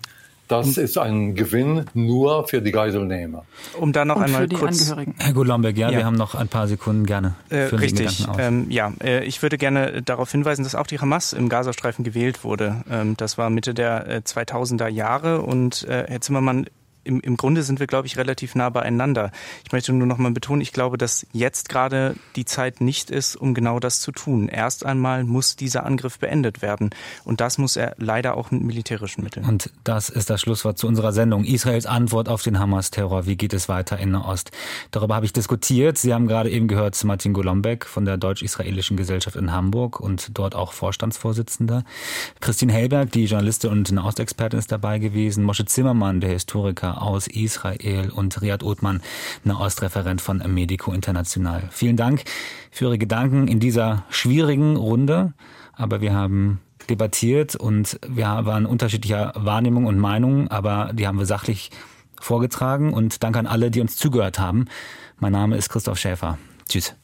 Das ist ein Gewinn nur für die Geiselnehmer. Um da noch Und einmal kurz. Herr Gulombeck, ja, ja, wir haben noch ein paar Sekunden gerne. Äh, richtig. Ähm, ja, äh, ich würde gerne darauf hinweisen, dass auch die Hamas im Gazastreifen gewählt wurde. Ähm, das war Mitte der äh, 2000er Jahre und äh, Herr Zimmermann im, im Grunde sind wir, glaube ich, relativ nah beieinander. Ich möchte nur noch mal betonen, ich glaube, dass jetzt gerade die Zeit nicht ist, um genau das zu tun. Erst einmal muss dieser Angriff beendet werden. Und das muss er leider auch mit militärischen Mitteln. Und das ist das Schlusswort zu unserer Sendung. Israels Antwort auf den Hamas-Terror. Wie geht es weiter in Nahost? Darüber habe ich diskutiert. Sie haben gerade eben gehört Martin Golombek von der Deutsch-Israelischen Gesellschaft in Hamburg und dort auch Vorstandsvorsitzender. Christine Hellberg, die Journalistin und Nahostexpertin, ist dabei gewesen. Mosche Zimmermann, der Historiker aus Israel und Riyad Othman, Nahostreferent von Medico International. Vielen Dank für Ihre Gedanken in dieser schwierigen Runde, aber wir haben debattiert und wir waren unterschiedlicher Wahrnehmung und Meinungen, aber die haben wir sachlich vorgetragen und danke an alle, die uns zugehört haben. Mein Name ist Christoph Schäfer. Tschüss.